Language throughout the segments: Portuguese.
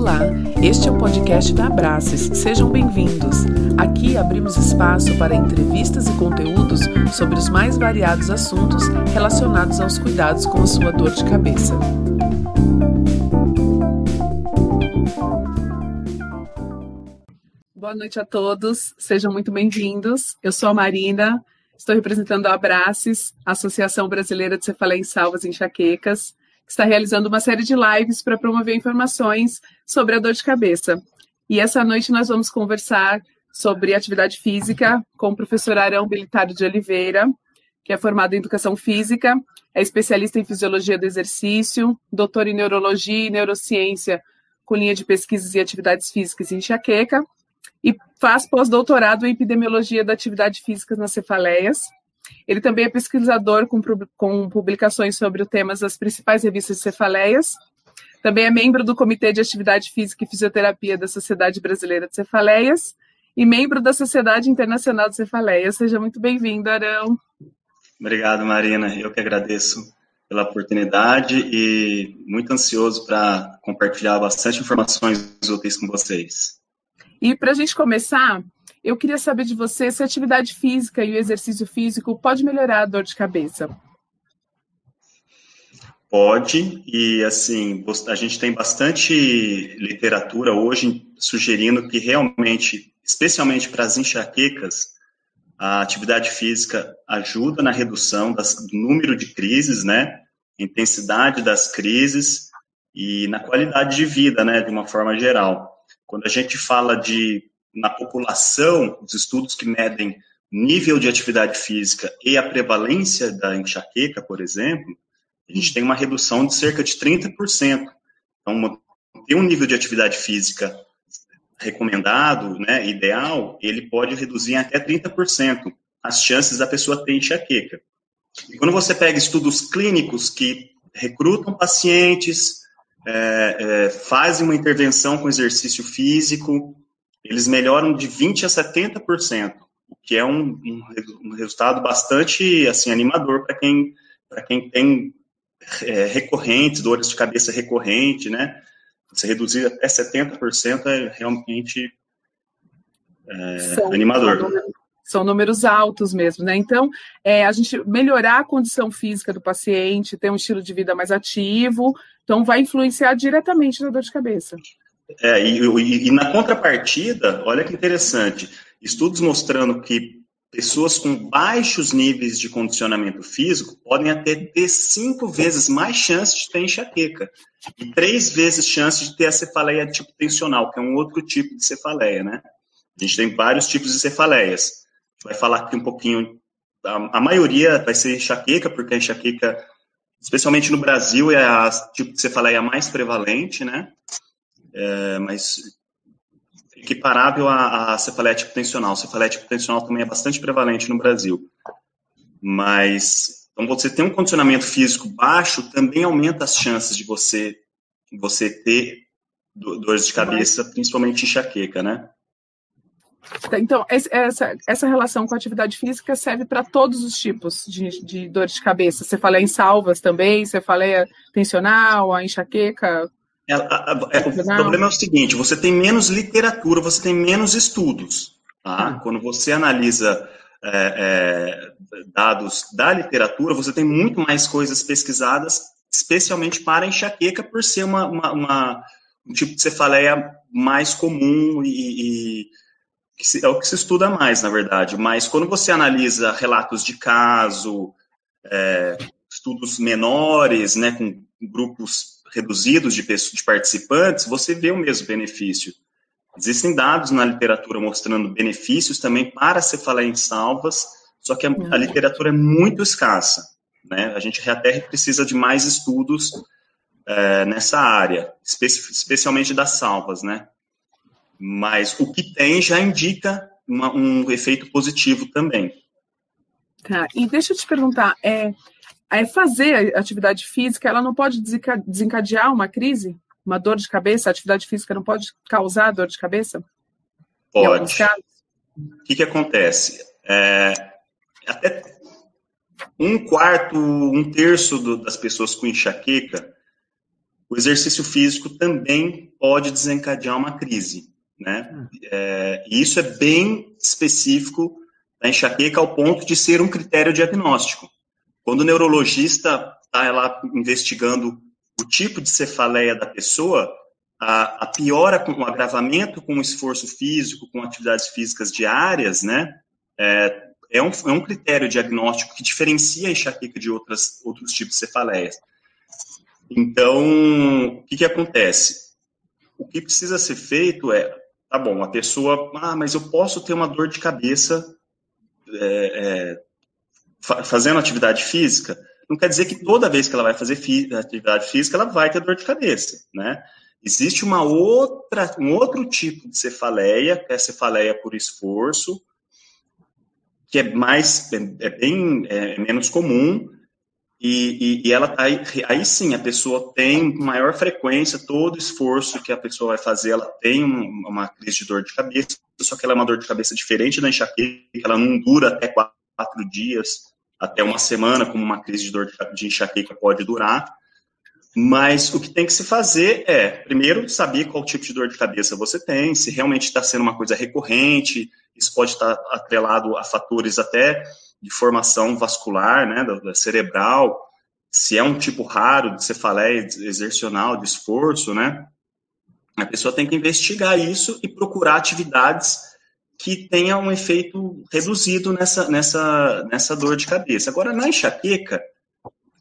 Olá, este é o podcast da Abraces. Sejam bem-vindos. Aqui abrimos espaço para entrevistas e conteúdos sobre os mais variados assuntos relacionados aos cuidados com a sua dor de cabeça. Boa noite a todos, sejam muito bem-vindos. Eu sou a Marina, estou representando a Abraces, Associação Brasileira de Cefaleia em Salvas e Enxaquecas está realizando uma série de lives para promover informações sobre a dor de cabeça. E essa noite nós vamos conversar sobre atividade física com o professor Arão Bilitário de Oliveira, que é formado em Educação Física, é especialista em Fisiologia do Exercício, doutor em Neurologia e Neurociência, com linha de pesquisas e atividades físicas em enxaqueca, e faz pós-doutorado em Epidemiologia da Atividade Física nas cefaleias, ele também é pesquisador com, com publicações sobre temas das principais revistas de cefaleias. Também é membro do Comitê de Atividade Física e Fisioterapia da Sociedade Brasileira de Cefaleias e membro da Sociedade Internacional de Cefaleias. Seja muito bem-vindo, Arão. Obrigado, Marina. Eu que agradeço pela oportunidade e muito ansioso para compartilhar bastante informações úteis com vocês. E para a gente começar, eu queria saber de você se a atividade física e o exercício físico pode melhorar a dor de cabeça. Pode, e assim, a gente tem bastante literatura hoje sugerindo que realmente, especialmente para as enxaquecas, a atividade física ajuda na redução das, do número de crises, né, intensidade das crises e na qualidade de vida, né, de uma forma geral. Quando a gente fala de na população, os estudos que medem nível de atividade física e a prevalência da enxaqueca, por exemplo, a gente tem uma redução de cerca de 30%. Então, ter um nível de atividade física recomendado, né, ideal, ele pode reduzir até 30% as chances da pessoa ter enxaqueca. E quando você pega estudos clínicos que recrutam pacientes, é, é, fazem uma intervenção com exercício físico, eles melhoram de 20% a 70%, o que é um, um, um resultado bastante assim animador para quem, quem tem é, recorrentes, dores de cabeça recorrente, né? Você reduzir até 70% é realmente é, são, animador. São números, são números, altos mesmo, né? Então, é, a gente melhorar a condição física do paciente, ter um estilo de vida mais ativo, então vai influenciar diretamente na dor de cabeça. É, e, e, e, na contrapartida, olha que interessante, estudos mostrando que pessoas com baixos níveis de condicionamento físico podem até ter cinco vezes mais chance de ter enxaqueca e três vezes chance de ter a cefaleia tipo tensional, que é um outro tipo de cefaleia, né? A gente tem vários tipos de cefaleias. Vai falar aqui um pouquinho, a, a maioria vai ser enxaqueca, porque a enxaqueca, especialmente no Brasil, é a tipo de cefaleia mais prevalente, né? É, mas equiparável à, à cefaleia tensional. Cefaleia tensional também é bastante prevalente no Brasil. Mas, então, você ter um condicionamento físico baixo também aumenta as chances de você, você ter dores de cabeça, principalmente enxaqueca, né? Tá, então, essa, essa relação com a atividade física serve para todos os tipos de, de dores de cabeça. Você fala em salvas também, você fala tensional, a enxaqueca, é, é, o problema é o seguinte: você tem menos literatura, você tem menos estudos. Tá? Hum. Quando você analisa é, é, dados da literatura, você tem muito mais coisas pesquisadas, especialmente para enxaqueca, por ser uma, uma, uma um tipo de cefaleia mais comum e, e é o que se estuda mais, na verdade. Mas quando você analisa relatos de caso, é, estudos menores, né, com grupos reduzidos de, de participantes, você vê o mesmo benefício. Existem dados na literatura mostrando benefícios também para cefaleia em salvas, só que a, a, uhum. literatura é muito escassa. Né? A gente até precisa de mais estudos é, nessa área, espe especialmente das salvas. Né? Mas o que tem já indica uma, um efeito positivo também. Tá, e deixa eu te perguntar, é, é fazer atividade física, ela não pode desencadear uma crise, uma dor de cabeça? A atividade física não pode causar dor de cabeça? Pode. O que, que acontece? É, até um quarto, um terço do, das pessoas com enxaqueca o exercício físico também pode desencadear uma crise, né? É, e isso é bem específico da enxaqueca ao ponto de ser um critério diagnóstico. Quando o neurologista está lá investigando o tipo de cefaleia da pessoa, a, a, piora com o agravamento com o esforço físico, com atividades físicas diárias, né? É, é, um, é um critério diagnóstico que diferencia a enxaqueca de outras, outros tipos de cefaleias. Então, o que, que acontece? O que precisa ser feito é, tá bom, a pessoa, ah, mas eu posso ter uma dor de cabeça é, é, fazendo atividade física, não quer dizer que toda vez que ela vai fazer atividade física, ela vai ter dor de cabeça, né? Existe uma outra, um outro tipo de cefaleia, que é a cefaleia por esforço, que é mais, é, é bem é, menos comum, e, e, e, ela tá aí, aí sim a pessoa tem maior frequência, todo esforço que a pessoa vai fazer, ela tem uma crise de dor de cabeça, só que ela é uma dor de cabeça diferente da enxaqueca, ela não dura até quatro, quatro dias, até uma semana, como uma crise de dor de enxaqueca pode durar. Mas o que tem que se fazer é, primeiro, saber qual tipo de dor de cabeça você tem, se realmente está sendo uma coisa recorrente, isso pode estar atrelado a fatores até de formação vascular, né, cerebral, se é um tipo raro de cefaleia exercional, de esforço, né, a pessoa tem que investigar isso e procurar atividades que tenham um efeito reduzido nessa, nessa, nessa dor de cabeça. Agora, na enxaqueca,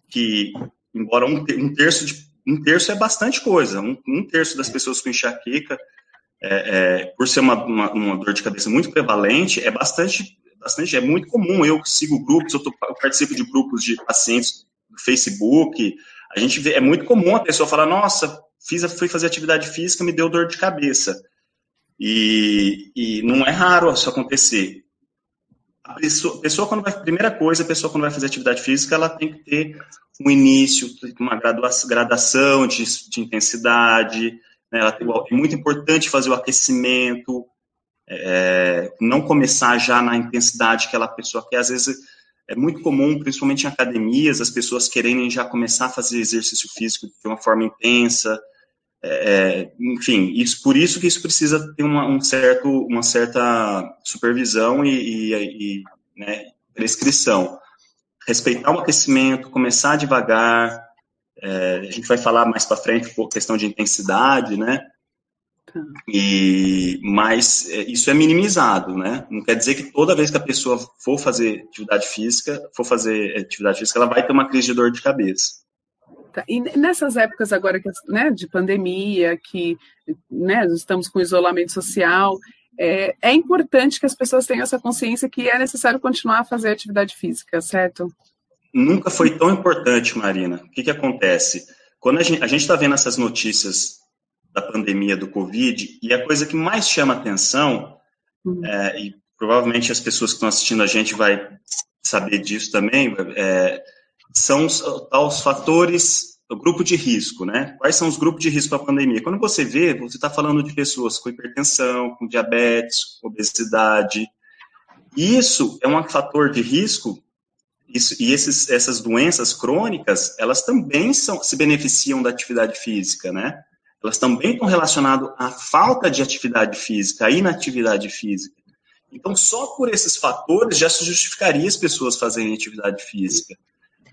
que, embora um, um terço de, um terço é bastante coisa, um, um terço das pessoas com enxaqueca, é, é, por ser uma, uma, uma, dor de cabeça muito prevalente, é bastante bastante, é muito comum. Eu sigo grupos, eu, tô, eu participo de grupos de pacientes do Facebook. A gente vê, é muito comum a pessoa falar: Nossa, fiz, fui fazer atividade física, me deu dor de cabeça. E, e não é raro isso acontecer. A pessoa, a pessoa, quando vai, primeira coisa, a pessoa quando vai fazer atividade física, ela tem que ter um início, uma gradação de, de intensidade, né? Tem, é muito importante fazer o aquecimento, é, não começar já na intensidade que aquela pessoa quer. Às vezes é muito comum, principalmente em academias, as pessoas quererem já começar a fazer exercício físico de uma forma intensa. É, enfim, isso, por isso que isso precisa ter uma, um certo, uma certa supervisão e, e, e né, prescrição. Respeitar o aquecimento, começar devagar. É, a gente vai falar mais para frente por questão de intensidade, né? Tá. E, mas é, isso é minimizado, né? Não quer dizer que toda vez que a pessoa for fazer atividade física, for fazer atividade física, ela vai ter uma crise de dor de cabeça. Tá. E nessas épocas agora né, de pandemia, que né, estamos com isolamento social, é, é importante que as pessoas tenham essa consciência que é necessário continuar a fazer atividade física, certo? Nunca foi tão importante, Marina. O que, que acontece? Quando a gente está vendo essas notícias da pandemia do Covid, e a coisa que mais chama atenção, uhum. é, e provavelmente as pessoas que estão assistindo a gente vai saber disso também, é, são os, os fatores, o grupo de risco, né? Quais são os grupos de risco para a pandemia? Quando você vê, você está falando de pessoas com hipertensão, com diabetes, obesidade. Isso é um fator de risco isso, e esses, essas doenças crônicas, elas também são, se beneficiam da atividade física, né? elas também estão relacionadas à falta de atividade física, à inatividade física. Então, só por esses fatores já se justificaria as pessoas fazerem atividade física.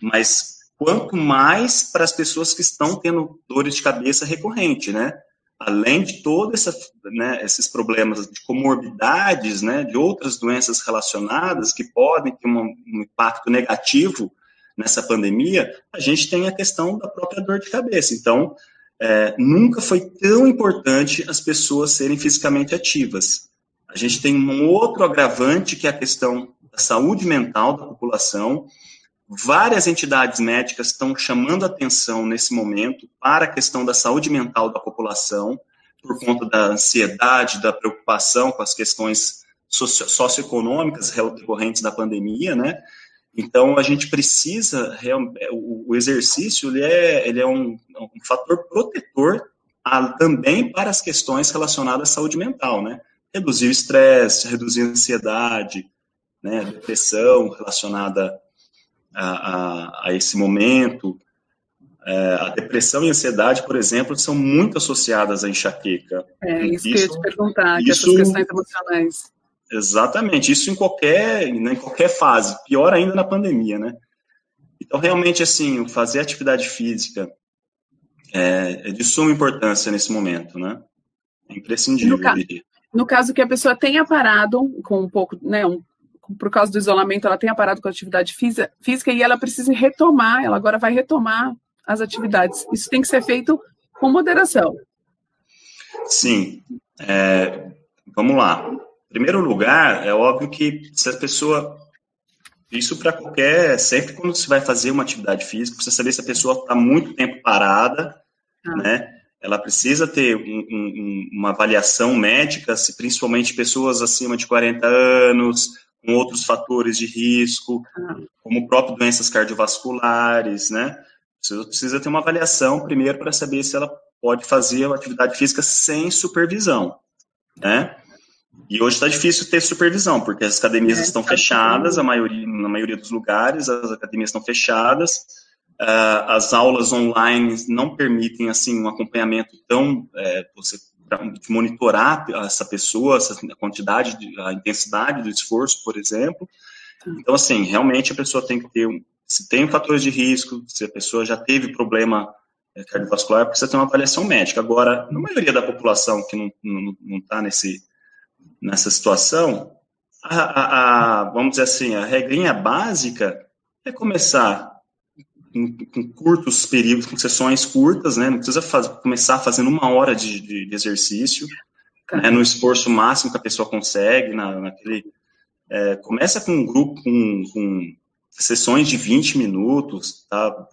Mas quanto mais para as pessoas que estão tendo dores de cabeça recorrente, né? Além de todos né, esses problemas de comorbidades, né, de outras doenças relacionadas que podem ter um, um impacto negativo nessa pandemia, a gente tem a questão da própria dor de cabeça. Então, é, nunca foi tão importante as pessoas serem fisicamente ativas. A gente tem um outro agravante, que é a questão da saúde mental da população. Várias entidades médicas estão chamando atenção nesse momento para a questão da saúde mental da população, por conta da ansiedade, da preocupação com as questões socioeconômicas decorrentes da pandemia, né? Então, a gente precisa, o, exercício, ele é, ele é um, um fator protetor a, também para as questões relacionadas à saúde mental, né? Reduzir o estresse, reduzir a ansiedade, né? depressão relacionada a, a, a esse momento. É, a depressão e a ansiedade, por exemplo, são muito associadas à enxaqueca. É, isso, isso que eu ia te perguntar, isso, essas questões emocionais. Exatamente, isso em qualquer, né, em qualquer fase, pior ainda na pandemia, né? Então, realmente, assim, fazer atividade física é, é de suma importância nesse momento, né? É imprescindível, no, ca no caso que a pessoa tenha parado com um pouco, né, um, por causa do isolamento, ela tenha parado com a atividade física, e ela precisa retomar, ela agora vai retomar as atividades. Isso tem que ser feito com moderação. Sim. É, vamos lá. Em primeiro lugar, é óbvio que se a pessoa. Isso para qualquer. Sempre quando você vai fazer uma atividade física, precisa saber se a pessoa está muito tempo parada, ah. né? Ela precisa ter um, um, uma avaliação médica, se principalmente pessoas acima de 40 anos, com outros fatores de risco, ah. como próprio doenças cardiovasculares, né? Você precisa ter uma avaliação primeiro para saber se ela pode fazer uma atividade física sem supervisão, né? E hoje está difícil ter supervisão, porque as academias é, estão tá fechadas, a maioria, na maioria dos lugares, as academias estão fechadas, uh, as aulas online não permitem, assim, um acompanhamento tão, é, você monitorar essa pessoa, essa, a quantidade, a intensidade do esforço, por exemplo. Tá. Então, assim, realmente a pessoa tem que ter se tem fatores de risco, se a pessoa já teve problema é, cardiovascular, precisa ter uma avaliação médica. Agora, na maioria da população que não está nesse nessa situação, a, a, a, vamos dizer assim, a regrinha básica é começar com, com curtos períodos, com sessões curtas, né? Não precisa faz, começar fazendo uma hora de, de, de exercício, né? no esforço máximo que a pessoa consegue, na, naquele... É, começa com um grupo, com, com sessões de 20 minutos, tá?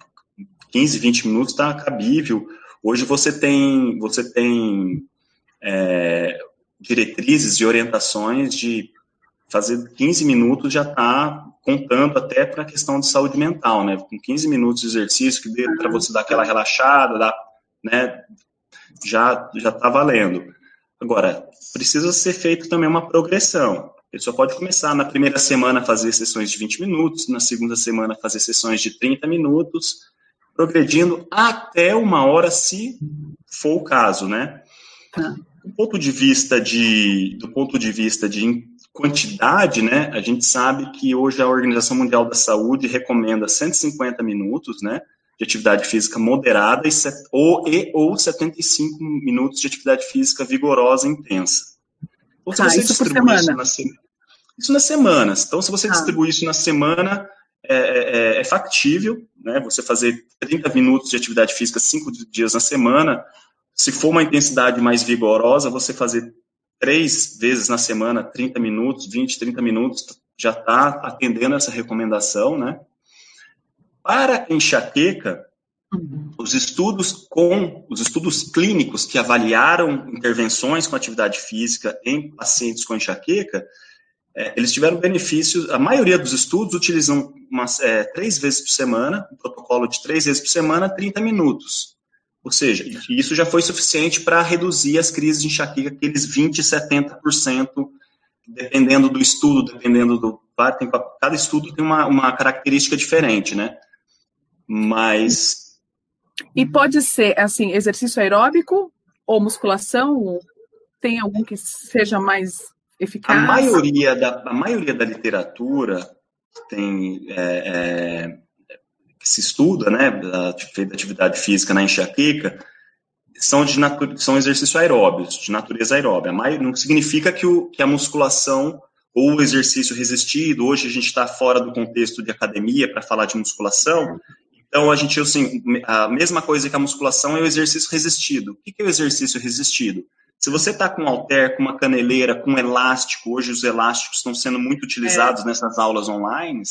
15, 20 minutos está cabível. Hoje você tem, você tem é, diretrizes e orientações de fazer 15 minutos já está contando até para a questão de saúde mental, né? Com 15 minutos de exercício, que dê para você dar aquela relaxada, dá, né? Já já está valendo. Agora, precisa ser feito também uma progressão. Ele só pode começar na primeira semana a fazer sessões de 20 minutos, na segunda semana fazer sessões de 30 minutos, progredindo até uma hora, se for o caso, né? Tá. Do ponto de vista de, do ponto de vista de quantidade, né? A gente sabe que hoje a Organização Mundial da Saúde recomenda 150 minutos, né? De atividade física moderada e, ou, e, ou 75 minutos de atividade física vigorosa e intensa. Ou tá, isso por semana. Isso, na, isso nas semanas. Então, se você tá. distribuir isso na semana, é, é, é, é, factível, né? Você fazer 30 minutos de atividade física cinco dias na semana, se for uma intensidade mais vigorosa, você fazer três vezes na semana, 30 minutos, 20, 30 minutos, já está atendendo essa recomendação, né? Para enxaqueca, uhum. os estudos com os estudos clínicos que avaliaram intervenções com atividade física em pacientes com enxaqueca, é, eles tiveram benefícios. A maioria dos estudos utilizam umas, é, três vezes por semana, um protocolo de três vezes por semana, 30 minutos. Ou seja, isso já foi suficiente para reduzir as crises de enxaqueca, aqueles 20%, 70%, dependendo do estudo, dependendo do. Tem, cada estudo tem uma, uma característica diferente, né? Mas. E pode ser, assim, exercício aeróbico ou musculação? Tem algum que seja mais eficaz? A maioria da, a maioria da literatura tem. É, é, que se estuda, né, da atividade física na enxaqueca, são, de são exercícios aeróbios, de natureza aeróbia. Mas não significa que, o, que a musculação ou o exercício resistido, hoje a gente está fora do contexto de academia para falar de musculação, então a gente, assim, a mesma coisa que a musculação é o exercício resistido. O que é o exercício resistido? Se você está com um halter, com uma caneleira, com um elástico, hoje os elásticos estão sendo muito utilizados é. nessas aulas online,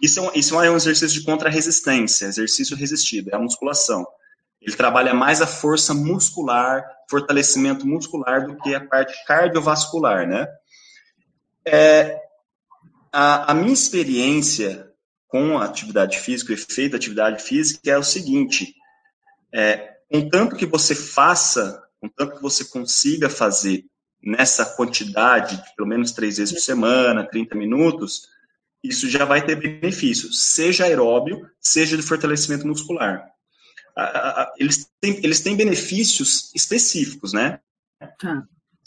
isso é, um, isso é um exercício de contra-resistência, exercício resistido, é a musculação. Ele trabalha mais a força muscular, fortalecimento muscular, do que a parte cardiovascular, né? É, a, a minha experiência com a atividade física, o efeito da atividade física é o seguinte, é, contanto que você faça contanto que você consiga fazer nessa quantidade, de pelo menos três vezes por semana, 30 minutos, isso já vai ter benefício, seja aeróbio, seja de fortalecimento muscular. eles têm, eles têm benefícios específicos, né? Tá.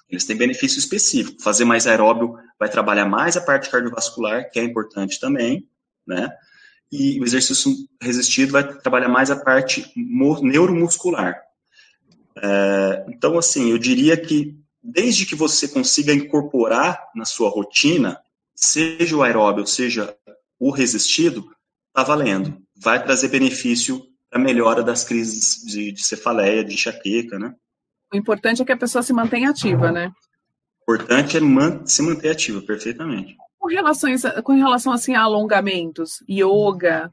Eles têm benefício específico. Fazer mais aeróbio vai trabalhar mais a parte cardiovascular, que é importante também, né? E o exercício resistido vai trabalhar mais a parte neuromuscular. É, então, assim, eu diria que desde que você consiga incorporar na sua rotina, seja o aeróbio, seja o resistido, está valendo. Vai trazer benefício para a melhora das crises de, de cefaleia, de enxaqueca, né? O importante é que a pessoa se mantenha ativa, né? O importante é man se manter ativa, perfeitamente. Com, relações, com relação assim, a alongamentos, yoga,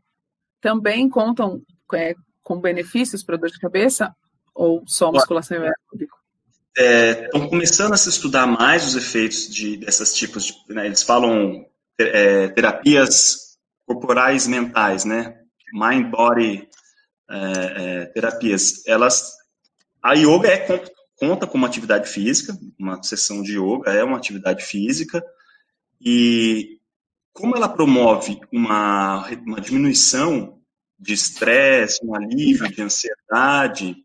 também contam é, com benefícios para dor de cabeça? Ou só musculação e aeróbico? Estão é, começando a se estudar mais os efeitos de, dessas tipos de. Né, eles falam é, terapias corporais mentais, né? Mind body é, é, terapias. Elas a yoga é, conta com uma atividade física, uma sessão de yoga é uma atividade física, e como ela promove uma, uma diminuição de estresse, um alívio de ansiedade,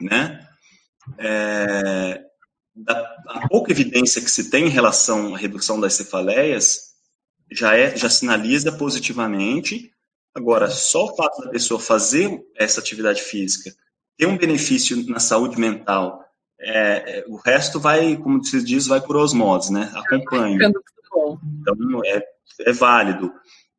né? É, da, a pouca evidência que se tem em relação à redução das cefaleias já é já sinaliza positivamente. Agora, só o fato da pessoa fazer essa atividade física ter um benefício na saúde mental, é, é, o resto vai, como se diz, vai por osmose, né? Acompanha. Então, é, é válido.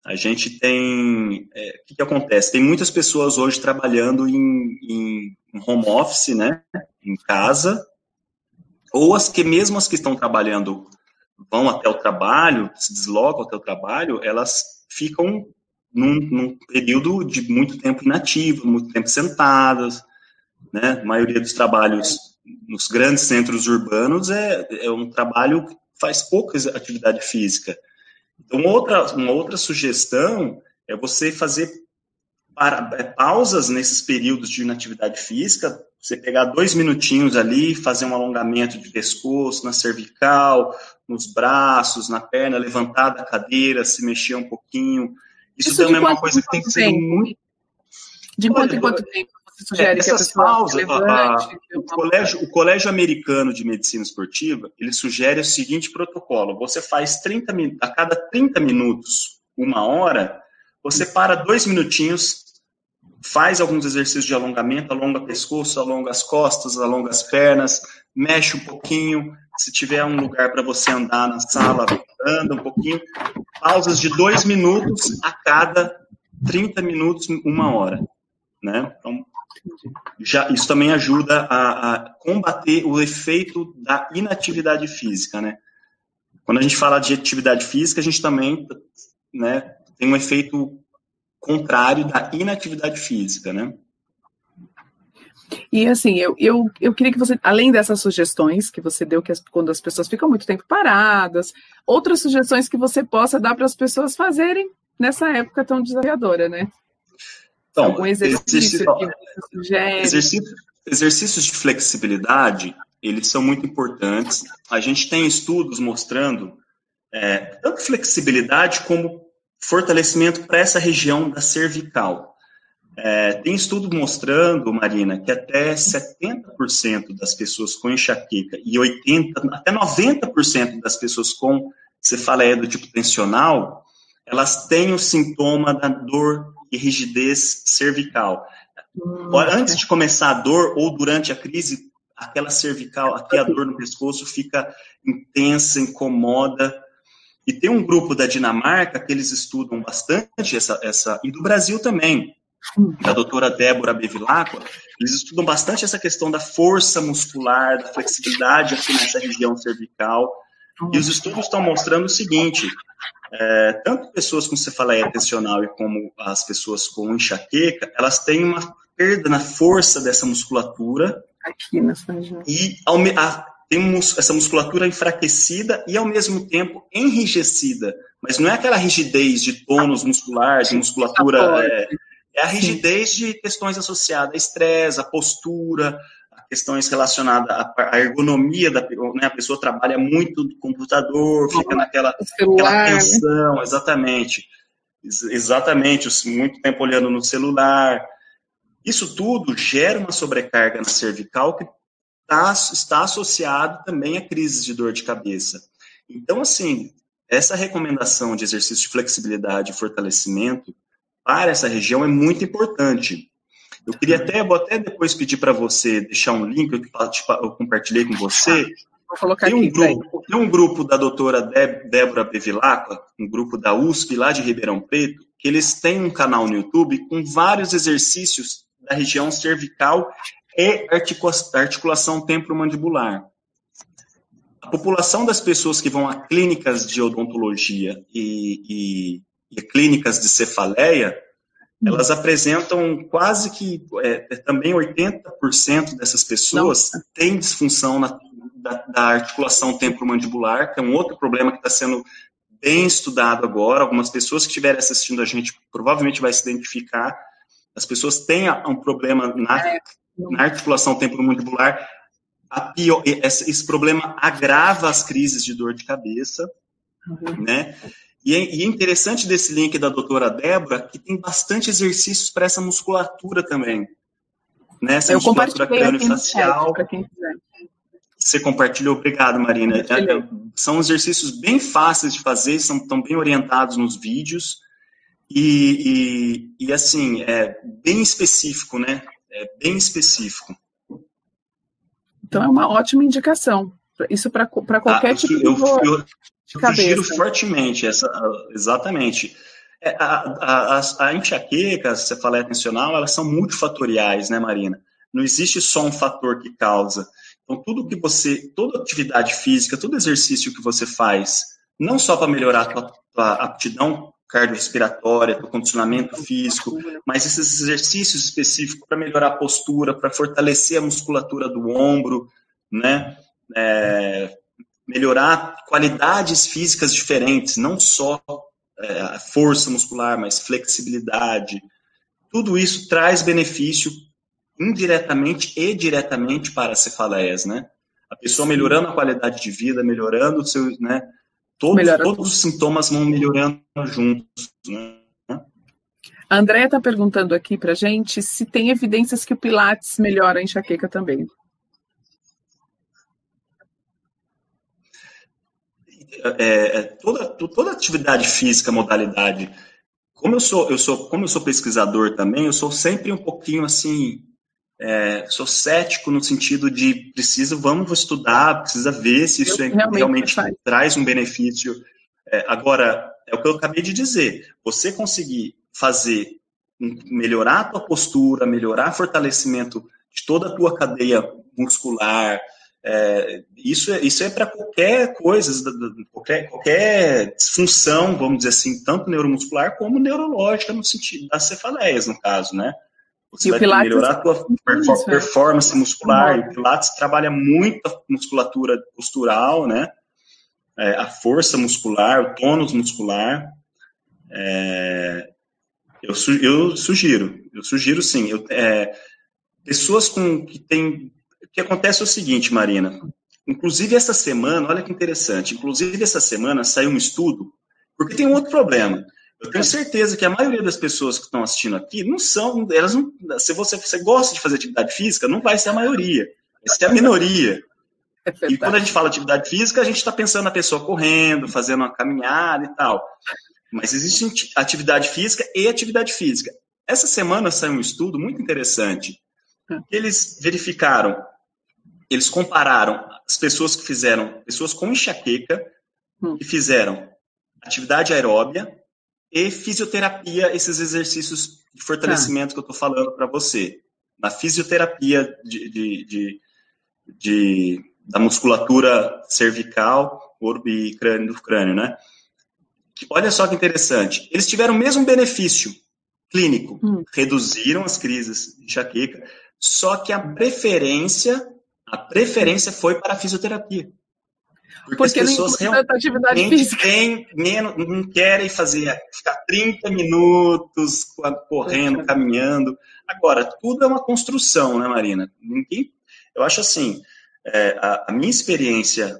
A gente tem. É, o que, que, acontece? Tem muitas pessoas hoje trabalhando em, em, home office, né? Em casa, ou as que, mesmo as que estão trabalhando, vão até o trabalho, se deslocam até o trabalho, elas ficam num, num período de muito tempo inativo, muito tempo sentadas, né? A maioria dos trabalhos nos grandes centros urbanos é, é um trabalho que faz pouca atividade física. Então, outra, uma outra sugestão é você fazer para, é, pausas nesses períodos de inatividade física, você pegar dois minutinhos ali, fazer um alongamento de pescoço, na cervical, nos braços, na perna, levantar da cadeira, se mexer um pouquinho. Isso, Isso também é uma coisa que tem que ser muito. De quanto em quanto tempo? sugere é, essas pausas, a, a, o, colégio, o Colégio Americano de Medicina Esportiva, ele sugere o seguinte protocolo, você faz 30 a cada 30 minutos, uma hora, você para dois minutinhos, faz alguns exercícios de alongamento, alonga o pescoço, alonga as costas, alonga as pernas, mexe um pouquinho, se tiver um lugar para você andar na sala, anda um pouquinho, pausas de dois minutos a cada 30 minutos, uma hora. Né? Então, já, isso também ajuda a, a, combater o efeito da inatividade física, né? Quando a gente fala de atividade física, a gente também né, tem um efeito contrário da inatividade física, né? E assim, eu, eu, eu queria que você, além dessas sugestões que você deu, que as, quando as pessoas ficam muito tempo paradas, outras sugestões que você possa dar para as pessoas fazerem nessa época tão desafiadora, né? Então, Algum exercício, exercício que você sugere? Exercício, exercícios de flexibilidade, eles são muito importantes. A gente tem estudos mostrando é, tanto flexibilidade como fortalecimento para essa região da cervical. É, tem estudo mostrando, Marina, que até 70% das pessoas com enxaqueca e 80%, até 90% das pessoas com cefaleia do tipo tensional, elas têm o sintoma da dor e rigidez cervical. Hum, Antes de começar a dor ou durante a crise, aquela cervical, aqui a dor no pescoço fica intensa, incomoda. E tem um grupo da Dinamarca que eles estudam bastante essa, essa e do Brasil também, da doutora Débora Bevilacqua, eles estudam bastante essa questão da força muscular, da flexibilidade aqui nessa região cervical. E os estudos estão mostrando o seguinte: é, tanto pessoas com cefaleia tensional e como as pessoas com enxaqueca, elas têm uma perda na força dessa musculatura. Aqui nessa região. E a, tem essa musculatura enfraquecida e, ao mesmo tempo, enrijecida. Mas não é aquela rigidez de tônus muscular, de musculatura. É, é a rigidez de questões associadas a estresse, a postura, questões relacionadas à, ergonomia da né, a pessoa trabalha muito do computador, fica naquela aquela né? tensão, exatamente. Exatamente, muito tempo olhando no celular. Isso tudo gera uma sobrecarga na cervical que tá, está associado também a crises de dor de cabeça. Então, assim, essa recomendação de exercício de flexibilidade e fortalecimento para essa região é muito importante. Eu queria até, vou até depois pedir para você deixar um link, eu, eu compartilhei com você. Vou colocar tem um aqui, grupo, tem um grupo da doutora Débora Bevilacqua, um grupo da USP lá de Ribeirão Preto, que eles têm um canal no YouTube com vários exercícios da região cervical e articulação temporomandibular. A população das pessoas que vão a clínicas de odontologia e, e, e clínicas de cefaleia, elas apresentam quase que é, é também 80% dessas pessoas Não. têm disfunção na, da, da, articulação temporomandibular, que é um outro problema que está sendo bem estudado agora. Algumas pessoas que estiverem assistindo a gente provavelmente vai se identificar. As pessoas têm um problema na, é. Na articulação temporomandibular. Pior, esse, esse, problema agrava as crises de dor de cabeça, uhum. né? E é, e é, interessante desse link da doutora Débora que tem bastante exercícios para essa musculatura também. Né? Essa Eu musculatura crânio-facial. Você compartilhou, obrigado, Marina. É, é, são exercícios bem fáceis de fazer, são tão bem orientados nos vídeos. E, e, e, assim, é bem específico, né? É bem específico. Então é uma ótima indicação. Isso para qualquer ah, tipo de. Eu, eu, eu sugiro fortemente, essa, exatamente. É, a, a, a, a enxaqueca, a cefaleia tensional, elas são multifatoriais, né, Marina? Não existe só um fator que causa. Então, tudo que você, toda atividade física, todo exercício que você faz, não só para melhorar a tua, tua aptidão cardiorrespiratória, teu condicionamento físico, mas esses exercícios específicos para melhorar a postura, para fortalecer a musculatura do ombro, né? É, melhorar qualidades físicas diferentes, não só é, força muscular, mas flexibilidade. Tudo isso traz benefício indiretamente e diretamente para as cefaleias, né? A pessoa melhorando a qualidade de vida, melhorando o seu, né? Todos, todos os sintomas vão melhorando juntos, né? A Andrea está perguntando aqui para gente se tem evidências que o Pilates melhora a enxaqueca também. É, é, toda, toda atividade física, modalidade, como eu sou, eu sou, como eu sou pesquisador também, eu sou sempre um pouquinho assim, é, sou cético no sentido de preciso, vamos estudar, precisa ver se isso realmente, realmente traz um benefício. É, agora, é o que eu acabei de dizer, você conseguir fazer, melhorar a tua postura, melhorar o fortalecimento de toda a tua cadeia muscular, é, isso, é, isso é para qualquer coisa, qualquer, qualquer disfunção, vamos dizer assim, tanto neuromuscular como neurológica, no sentido das cefaleias, no caso, né? Você e vai melhorar a tua isso, né? performance muscular. O Pilates trabalha muito a musculatura postural, né? É, a força muscular, o tônus muscular. É, eu, eu sugiro, eu sugiro sim. Eu, é, pessoas com, que têm o que acontece é o seguinte, Marina. Inclusive, essa semana, olha que interessante, inclusive, essa semana saiu um estudo, porque tem um outro problema. Eu tenho certeza que a maioria das pessoas que estão assistindo aqui não são, elas não, se você, você gosta de fazer atividade física, não vai ser a maioria, vai ser a minoria. É e quando a gente fala atividade física, a gente está pensando na pessoa correndo, fazendo uma caminhada e tal. Mas existe atividade física e atividade física. Essa semana saiu um estudo muito interessante. Hum. Eles verificaram eles compararam as pessoas que fizeram, pessoas com enxaqueca, hum. que fizeram atividade aeróbia e fisioterapia, esses exercícios de fortalecimento ah. que eu estou falando para você. Na fisioterapia de, de, de, de, da musculatura cervical, corpo e crânio do crânio, né? Olha só que interessante. Eles tiveram o mesmo benefício clínico, hum. reduziram as crises de enxaqueca, só que a preferência a preferência foi para a fisioterapia. Porque, Porque as pessoas realmente têm, não querem fazer, ficar 30 minutos correndo, caminhando. Agora, tudo é uma construção, né, Marina? Ninguém, eu acho assim, é, a, a, minha experiência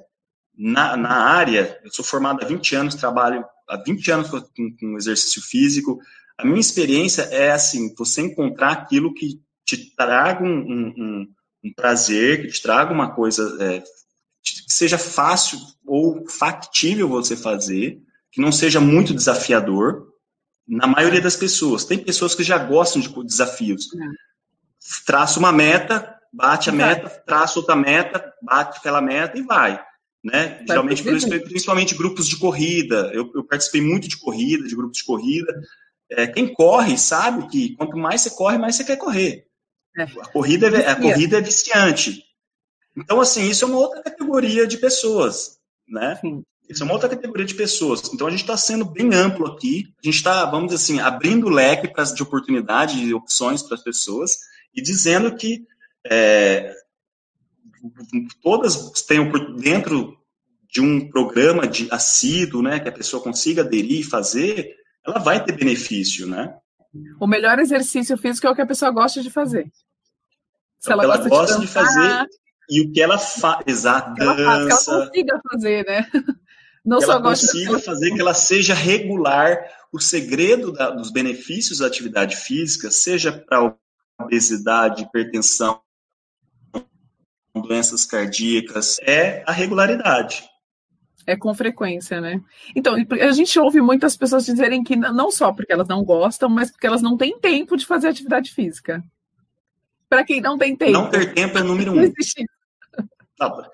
na, na área, eu sou formado há 20 anos, trabalho há 20 anos com, com exercício físico, a minha experiência é assim, você encontrar aquilo que te traga um, um, um prazer, que te traga uma coisa é, seja fácil ou factível você fazer, que não seja muito desafiador, na maioria das pessoas. Tem pessoas que já gostam de desafios. Traça uma meta, bate a meta, traça outra meta, bate aquela meta e vai. Né? Geralmente, principalmente grupos de corrida. Eu, eu, participei muito de corrida, de grupos de corrida. É, quem corre sabe que quanto mais você corre, mais você quer correr. É. A, corrida é, a corrida é viciante. Então, assim, isso é uma outra categoria de pessoas, né? Sim. Isso é uma outra categoria de pessoas. Então, a gente está sendo bem amplo aqui. A gente está, vamos dizer assim, abrindo o leque pra, de oportunidade, de opções para as pessoas e dizendo que é, todas têm dentro de um programa de assíduo, né, que a pessoa consiga aderir e fazer, ela vai ter benefício, né? O melhor exercício físico é o que a pessoa gosta de fazer. Se é ela, ela, gosta, gosta de, de, fazer e o que ela faz, exato, dança. Que ela, que ela consiga fazer, né? Não que só ela consiga de... fazer que ela seja regular. O segredo da, dos benefícios da atividade física, seja para obesidade, hipertensão, doenças cardíacas, é a regularidade. É com frequência, né? Então, a gente ouve muitas pessoas dizerem que não só porque elas não gostam, mas porque elas não têm tempo de fazer atividade física. Para quem não tem tempo. Não ter tempo é o número um. Tá.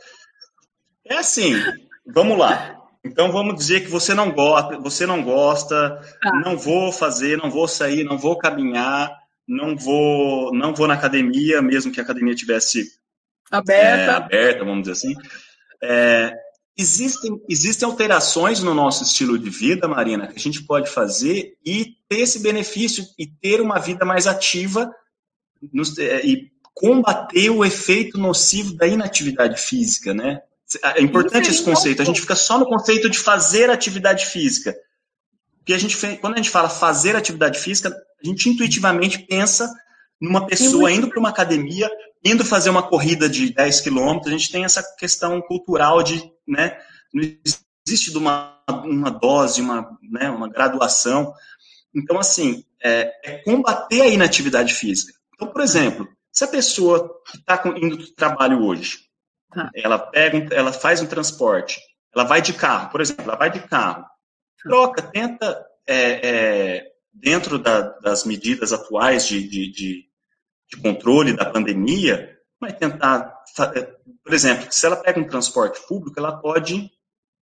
É assim, vamos lá. Então vamos dizer que você não gosta, você não gosta, tá. não vou fazer, não vou sair, não vou caminhar, não vou, não vou na academia, mesmo que a academia tivesse aberta, é, aberta vamos dizer assim. É, existem, existem alterações no nosso estilo de vida, Marina, que a gente pode fazer e ter esse benefício e ter uma vida mais ativa nos, é, e combater o efeito nocivo da inatividade física, né? É importante esse conceito. A gente fica só no conceito de fazer atividade física. Porque a gente, quando a gente fala fazer atividade física, a gente intuitivamente pensa numa pessoa indo para uma academia, indo fazer uma corrida de 10 quilômetros. A gente tem essa questão cultural de, né, não existe uma, uma dose, uma, né, uma graduação. Então, assim, é, é combater a inatividade física. Então, por exemplo, se a pessoa que está indo do trabalho hoje, Tá. Ela pega, ela faz um transporte, ela vai de carro, por exemplo, ela vai de carro, tá. troca, tenta, é, é, dentro da, das medidas atuais de, de, de, de, controle da pandemia, vai tentar, é, por exemplo, se ela pega um transporte público, ela pode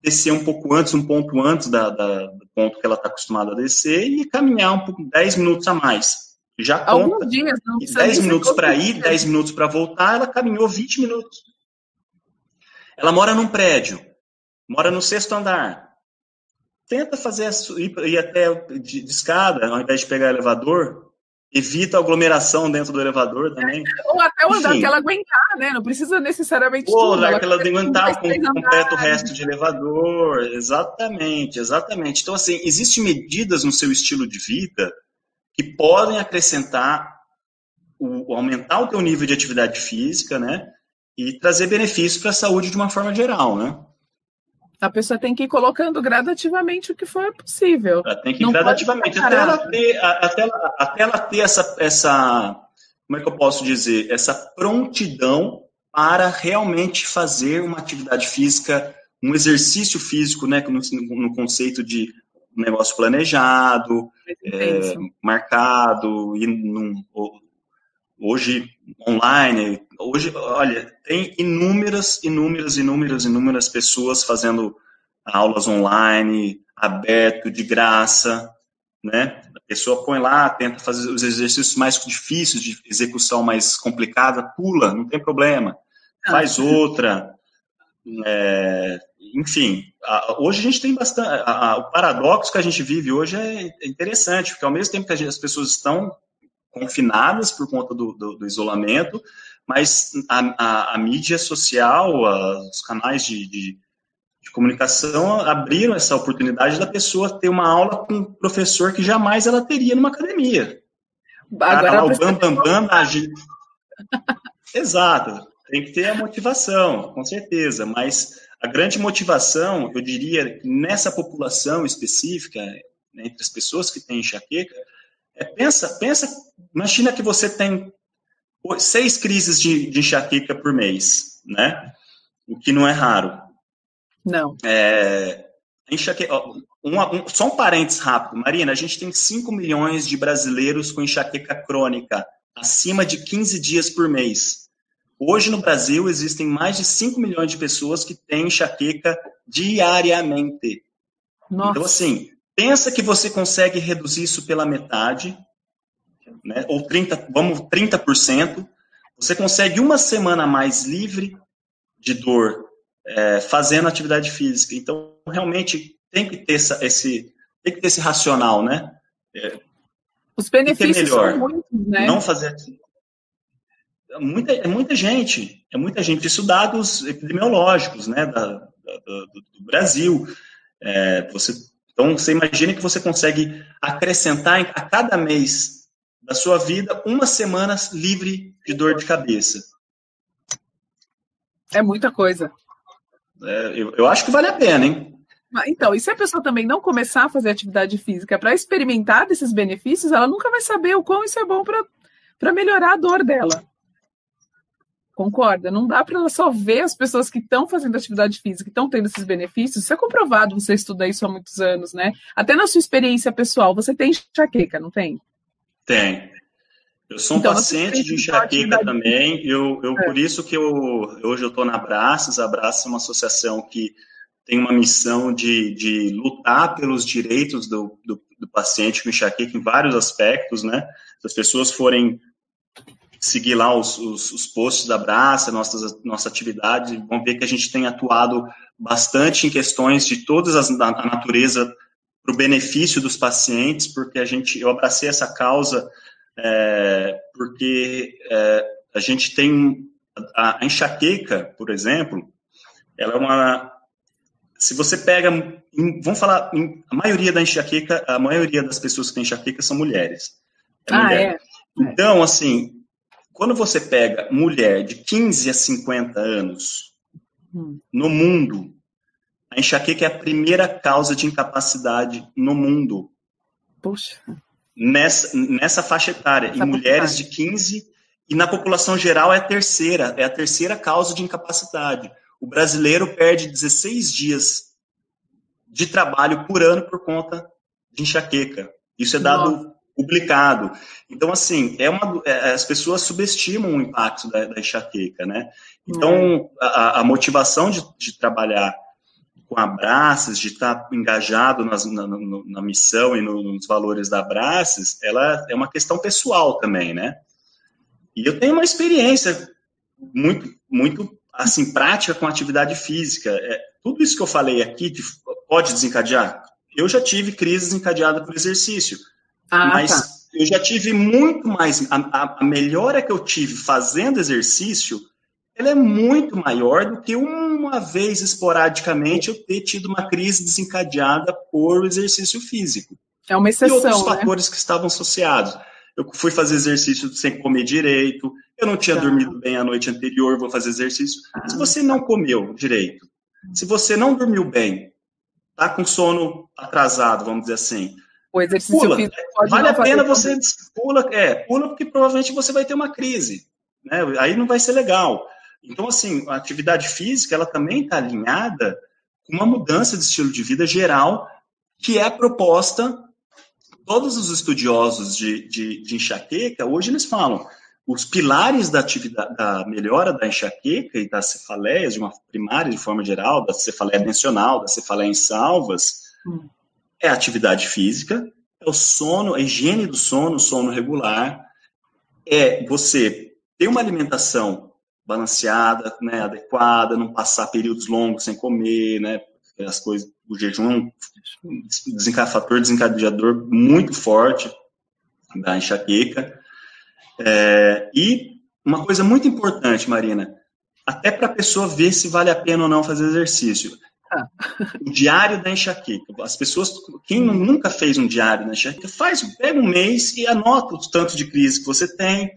descer um pouco antes, um ponto antes da, da do ponto que ela está acostumada a descer e caminhar um pouco, 10 minutos a mais. Já Alguns conta. Dias, não 10 minutos para ir, 10 minutos para voltar, ela caminhou 20 minutos. Ela mora num prédio, mora no sexto andar. Tenta fazer ir, ir até de, de escada, ao invés de pegar elevador, evita aglomeração dentro do elevador também. Ou até o andar que ela aguentar, né? Não precisa necessariamente Ou andar que ela aguentar com o completo resto de elevador. Exatamente, exatamente. Então, assim, existem medidas no seu estilo de vida que podem acrescentar, o, aumentar o teu nível de atividade física, né? e trazer benefícios para a saúde de uma forma geral, né? A pessoa tem que ir colocando gradativamente o que for possível. Ela tem que ir Não gradativamente, até ela, ter, até, ela, até ela ter essa, essa, como é que eu posso dizer, essa prontidão para realmente fazer uma atividade física, um exercício físico, né, no, no conceito de negócio planejado, é, marcado, e num, hoje online, hoje, olha, tem inúmeras, inúmeras, inúmeras, inúmeras pessoas fazendo aulas online, aberto, de graça, né? A pessoa põe lá, tenta fazer os exercícios mais difíceis, de execução mais complicada, pula, não tem problema, faz ah. outra. É, enfim, hoje a gente tem bastante. A, a, o paradoxo que a gente vive hoje é interessante, porque ao mesmo tempo que gente, as pessoas estão confinadas por conta do, do, do isolamento, mas a, a, mídia social, os canais de, de, de, comunicação abriram essa oportunidade da pessoa ter uma aula com um professor que jamais ela teria numa academia. Agora lá, o bam, bam, bam. Exato, tem que ter a motivação, com certeza, mas a grande motivação, eu diria, nessa população específica, né, entre as pessoas que têm enxaqueca, é, pensa, pensa, imagina que você tem seis crises de, de enxaqueca por mês, né? O que não é raro. Não. É, enxaqueca, um, um, só um parênteses rápido. Marina, a gente tem 5 milhões de brasileiros com enxaqueca crônica, acima de 15 dias por mês. Hoje no Brasil existem mais de 5 milhões de pessoas que têm enxaqueca diariamente. Nossa. Então, assim, pensa que você consegue reduzir isso pela metade, né? ou 30, vamos, 30%. Você consegue uma semana mais livre de dor é, fazendo atividade física. Então, realmente, tem que ter essa, esse, tem que ter esse racional, né? É, Os benefícios melhor, são muitos, né? Não fazer muita, é muita gente, é muita gente. Isso dados epidemiológicos, né, da, da do, do, Brasil. É, você, então, você imagina que você consegue acrescentar a cada mês da sua vida uma semana livre de dor de cabeça. É muita coisa. É, eu, eu acho que vale a pena, hein? Então, e se a pessoa também não começar a fazer atividade física para experimentar desses benefícios, ela nunca vai saber o quão isso é bom para melhorar a dor dela. Concorda? Não dá para ela só ver as pessoas que estão fazendo atividade física, que estão tendo esses benefícios. Isso é comprovado, você estuda isso há muitos anos, né? Até na sua experiência pessoal, você tem enxaqueca, não tem? Tem. Eu sou um então, paciente de enxaqueca também. Eu, eu é. Por isso que eu, hoje eu estou na Abraços. A Abraços é uma associação que tem uma missão de, de lutar pelos direitos do, do, do, paciente com enxaqueca em vários aspectos, né? Se as pessoas forem seguir lá os, os, os posts da Braça, nossa, nossa atividade, vão ver que a gente tem atuado bastante em questões de todas as da natureza para o benefício dos pacientes, porque a gente, eu abracei essa causa é, porque é, a gente tem a, a enxaqueca, por exemplo, ela é uma se você pega, vamos falar, a maioria da enxaqueca, a maioria das pessoas que têm enxaqueca são mulheres. É ah, mulher. é? Então, assim, quando você pega mulher de 15 a 50 anos hum. no mundo, a enxaqueca é a primeira causa de incapacidade no mundo. Puxa. Nessa, nessa faixa etária, Essa em mulheres de 15 e na população geral é a terceira, é a terceira causa de incapacidade o brasileiro perde 16 dias de trabalho por ano por conta de enxaqueca. Isso é dado Nossa. Publicado. Então, assim, é uma, é, as pessoas subestimam o impacto da, da enxaqueca, né? Então, a, a, motivação de, de, trabalhar com abraços, de estar engajado nas, na, na, na, missão e no, nos valores da abraços, ela é uma questão pessoal também, né? E eu tenho uma experiência muito, muito assim, prática com atividade física. É, tudo isso que eu falei aqui de, pode desencadear? Eu já tive crise desencadeada por exercício, ah, mas tá. eu já tive muito mais. A, a, melhora que eu tive fazendo exercício, ela é muito maior do que uma vez esporadicamente eu ter tido uma crise desencadeada por exercício físico. É uma exceção. E outros né? fatores que estavam associados. Eu fui fazer exercício sem comer direito, eu não tinha tá. dormido bem a noite anterior, vou fazer exercício. Ah. Se você não comeu direito, se você não dormiu bem, tá com sono atrasado, vamos dizer assim, o exercício pula. físico pode vale a pena você pula, é, pula porque provavelmente você vai ter uma crise, né? Aí não vai ser legal. Então assim, a atividade física ela também está alinhada com uma mudança de estilo de vida geral que é proposta todos os estudiosos de, de, de enxaqueca hoje eles falam os pilares da atividade, da melhora da enxaqueca e das cefaleias, de uma primária de forma geral, da cefaleia tensional, da cefaleia em salvas, hum. É a atividade física, é o sono, a higiene do sono, sono regular, é você ter uma alimentação balanceada, né, adequada, não passar períodos longos sem comer, né, as coisas, o jejum é um fator desencadeador muito forte da enxaqueca, é, e uma coisa muito importante, Marina, até para a pessoa ver se vale a pena ou não fazer exercício. O diário da enxaqueca. As pessoas, quem nunca fez um diário da enxaqueca, faz, pega um mês e anota o tanto de crise que você tem.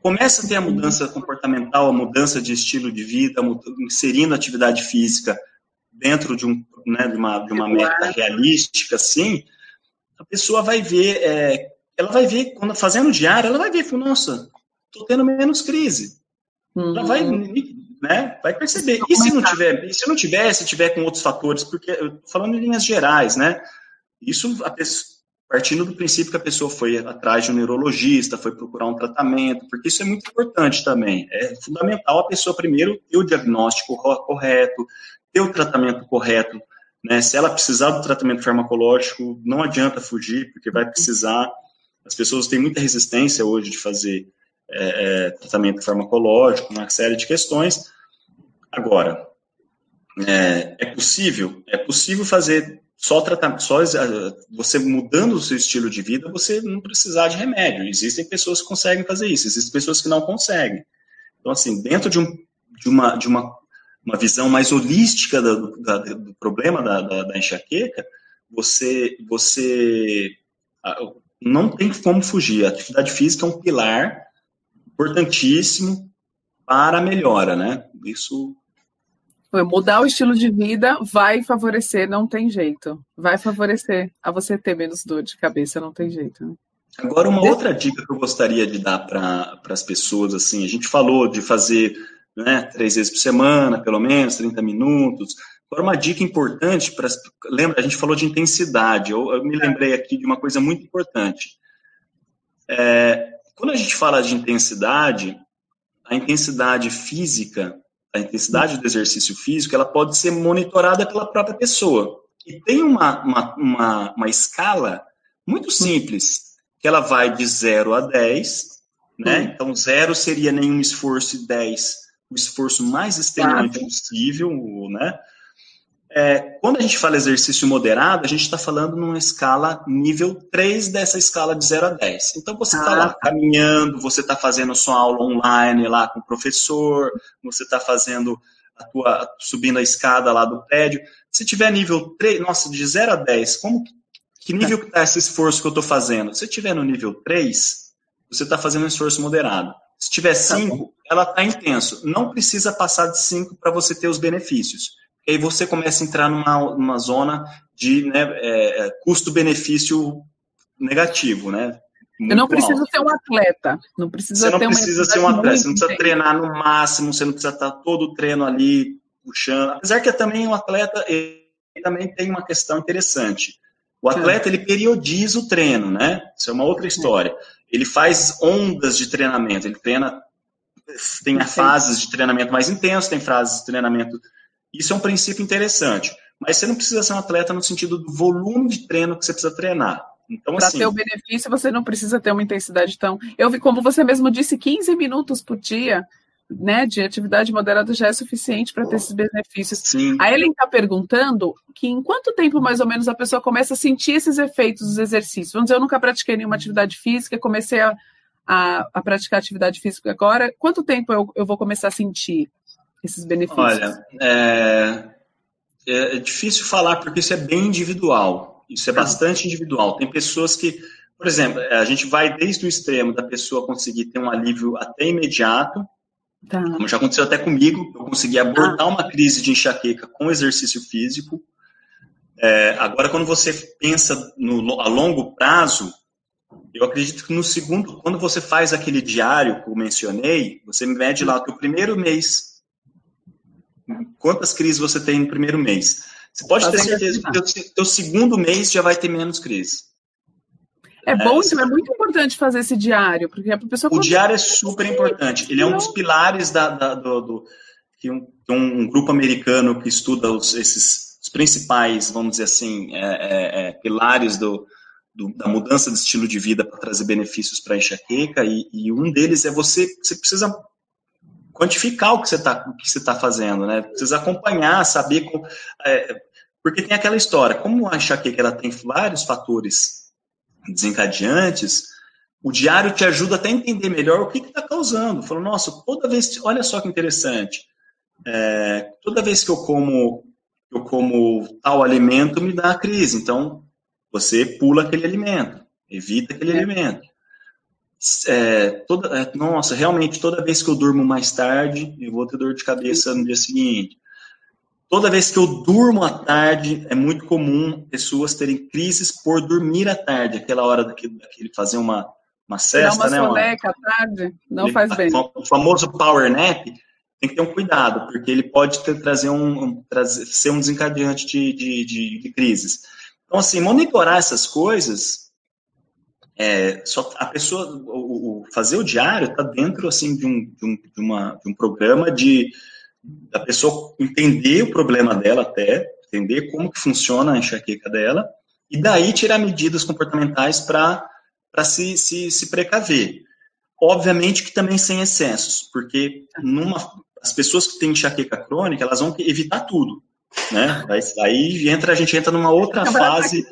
Começa a ter a mudança comportamental, a mudança de estilo de vida, inserindo atividade física dentro de, um, né, de, uma, de uma meta realística, assim, a pessoa vai ver é, ela vai ver, quando fazendo diário, ela vai ver, nossa, tô tendo menos crise. Uhum. Ela vai, né, vai perceber. E se não tiver, se não tiver, se tiver com outros fatores, porque eu tô falando em linhas gerais, né? Isso a pessoa, partindo do princípio que a pessoa foi atrás de um neurologista, foi procurar um tratamento, porque isso é muito importante também. É fundamental a pessoa primeiro ter o diagnóstico correto, ter o tratamento correto. Né? Se ela precisar do tratamento farmacológico, não adianta fugir, porque vai precisar. As pessoas têm muita resistência hoje de fazer é, é, tratamento farmacológico, uma série de questões. Agora, é, é possível, é possível fazer só tratamento, só você mudando o seu estilo de vida, você não precisar de remédio. Existem pessoas que conseguem fazer isso, existem pessoas que não conseguem. Então, assim, dentro de, um, de, uma, de uma, uma visão mais holística do, da, do problema da, da, da, enxaqueca, você, você não tem como fugir. A atividade física é um pilar importantíssimo para a melhora, né? Isso Mudar o estilo de vida vai favorecer, não tem jeito. Vai favorecer a você ter menos dor de cabeça, não tem jeito. Né? Agora, uma outra dica que eu gostaria de dar para as pessoas, assim, a gente falou de fazer né, três vezes por semana, pelo menos, 30 minutos. Agora, uma dica importante, para lembra, a gente falou de intensidade, eu, eu me lembrei aqui de uma coisa muito importante. É, quando a gente fala de intensidade, a intensidade física a intensidade do exercício físico, ela pode ser monitorada pela própria pessoa. E tem uma, uma, uma, uma escala muito simples, que ela vai de 0 a 10, né? Hum. Então, 0 seria nenhum esforço e 10 o esforço mais extenuante possível, né? É, quando a gente fala exercício moderado, a gente está falando numa escala nível 3 dessa escala de 0 a 10. Então você está ah. lá caminhando, você está fazendo sua aula online lá com o professor, você está fazendo a tua. subindo a escada lá do prédio. Se tiver nível 3, nossa, de 0 a 10, como que nível que está esse esforço que eu estou fazendo? Se tiver no nível 3, você está fazendo um esforço moderado. Se tiver 5, tá ela está intenso. Não precisa passar de 5 para você ter os benefícios e aí você começa a entrar numa, numa zona de né, é, é custo-benefício negativo, né? Muito eu não preciso alto. ser um atleta. Não precisa você não precisa ser um atleta, você não precisa treinar no máximo, você não precisa estar todo o treino ali puxando. Apesar que também um atleta ele também tem uma questão interessante. O atleta ele periodiza o treino, né? Isso é uma outra história. Ele faz ondas de treinamento. Ele treina tem fases de treinamento mais intenso, tem fases de treinamento isso é um princípio interessante. Mas você não precisa ser um atleta no sentido do volume de treino que você precisa treinar. Então, Para assim, ter o benefício, você não precisa ter uma intensidade tão. Eu vi, como você mesmo disse, 15 minutos por dia né, de atividade moderada já é suficiente para ter esses benefícios. Sim. A Ellen está perguntando que em quanto tempo mais ou menos a pessoa começa a sentir esses efeitos dos exercícios. Vamos dizer, eu nunca pratiquei nenhuma atividade física, comecei a, a, a praticar atividade física agora. Quanto tempo eu, eu vou começar a sentir esses benefícios? Olha, é, é, difícil falar porque isso é bem individual. Isso é tá. bastante individual. Tem pessoas que, por exemplo, a gente vai desde o extremo da pessoa conseguir ter um alívio até imediato, tá. como já aconteceu até comigo, eu consegui abordar ah. uma crise de enxaqueca com exercício físico. É, agora, quando você pensa no, a longo prazo, eu acredito que no segundo, quando você faz aquele diário que eu mencionei, você mede lá o teu primeiro mês quantas crises você tem no primeiro mês. Você pode ter certeza que o teu segundo mês já vai ter menos crises. É bom, é, é muito importante fazer esse diário, porque a pessoa... O diário é super importante. Ele é um dos pilares da, da do, do que um, um, grupo americano que estuda os, esses os principais, vamos dizer assim, é, é, é pilares do, do, da mudança de estilo de vida para trazer benefícios para a enxaqueca, e, e, um deles é você, você precisa quantificar o que você está tá fazendo, né? Precisa acompanhar, saber. Com, é, porque tem aquela história, como a enxaqueca ela tem vários fatores desencadeantes, o diário te ajuda até a entender melhor o que está causando. Falando, nossa, toda vez, olha só que interessante, é, toda vez que eu como eu como tal alimento me dá a crise, então você pula aquele alimento, evita aquele é. alimento é, toda, é, nossa, realmente, toda vez que eu durmo mais tarde, eu vou ter dor de cabeça no dia seguinte. Toda vez que eu durmo à tarde, é muito comum pessoas terem crises por dormir à tarde, aquela hora daquele, daquele fazer uma, uma cesta, né? Uma soneca à tarde, não faz bem. O famoso power nap, tem que ter um cuidado, porque ele pode ter, trazer um, um trazer, ser um desencadeante de, de, de, de, crises. Então, assim, monitorar essas coisas, é, só a pessoa, o, o fazer o diário está dentro, assim, de um, de um, de, uma, de um programa de da pessoa entender o problema dela até, entender como que funciona a enxaqueca dela, e daí tirar medidas comportamentais para se, se, se precaver. Obviamente que também sem excessos, porque numa, as pessoas que têm enxaqueca crônica, elas vão evitar tudo, né? Aí entra, a gente entra numa outra fase